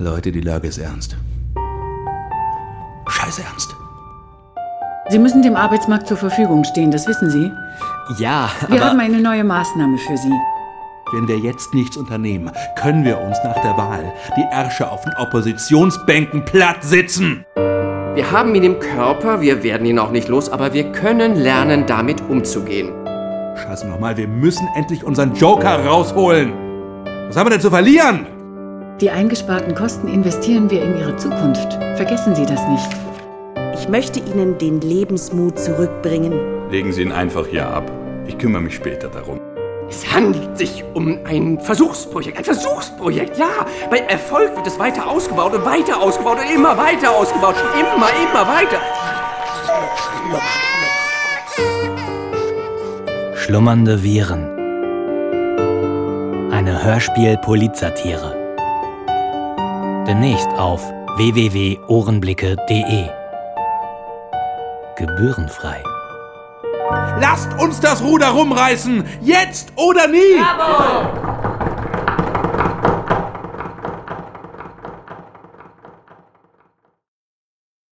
Leute, die Lage ist ernst. Scheiß ernst. Sie müssen dem Arbeitsmarkt zur Verfügung stehen, das wissen Sie. Ja, Wir aber haben eine neue Maßnahme für Sie. Wenn wir jetzt nichts unternehmen, können wir uns nach der Wahl die Ärsche auf den Oppositionsbänken platt sitzen. Wir haben ihn im Körper, wir werden ihn auch nicht los, aber wir können lernen, damit umzugehen. Scheiße nochmal, wir müssen endlich unseren Joker rausholen. Was haben wir denn zu verlieren? Die eingesparten Kosten investieren wir in Ihre Zukunft. Vergessen Sie das nicht. Ich möchte Ihnen den Lebensmut zurückbringen. Legen Sie ihn einfach hier ab. Ich kümmere mich später darum. Es handelt sich um ein Versuchsprojekt, ein Versuchsprojekt, ja. Bei Erfolg wird es weiter ausgebaut und weiter ausgebaut und immer weiter ausgebaut. Immer, immer weiter. Schlummernde Viren. Eine Hörspiel-Polizsatire. Demnächst auf www.ohrenblicke.de. Gebührenfrei. Lasst uns das Ruder rumreißen! Jetzt oder nie! Bravo!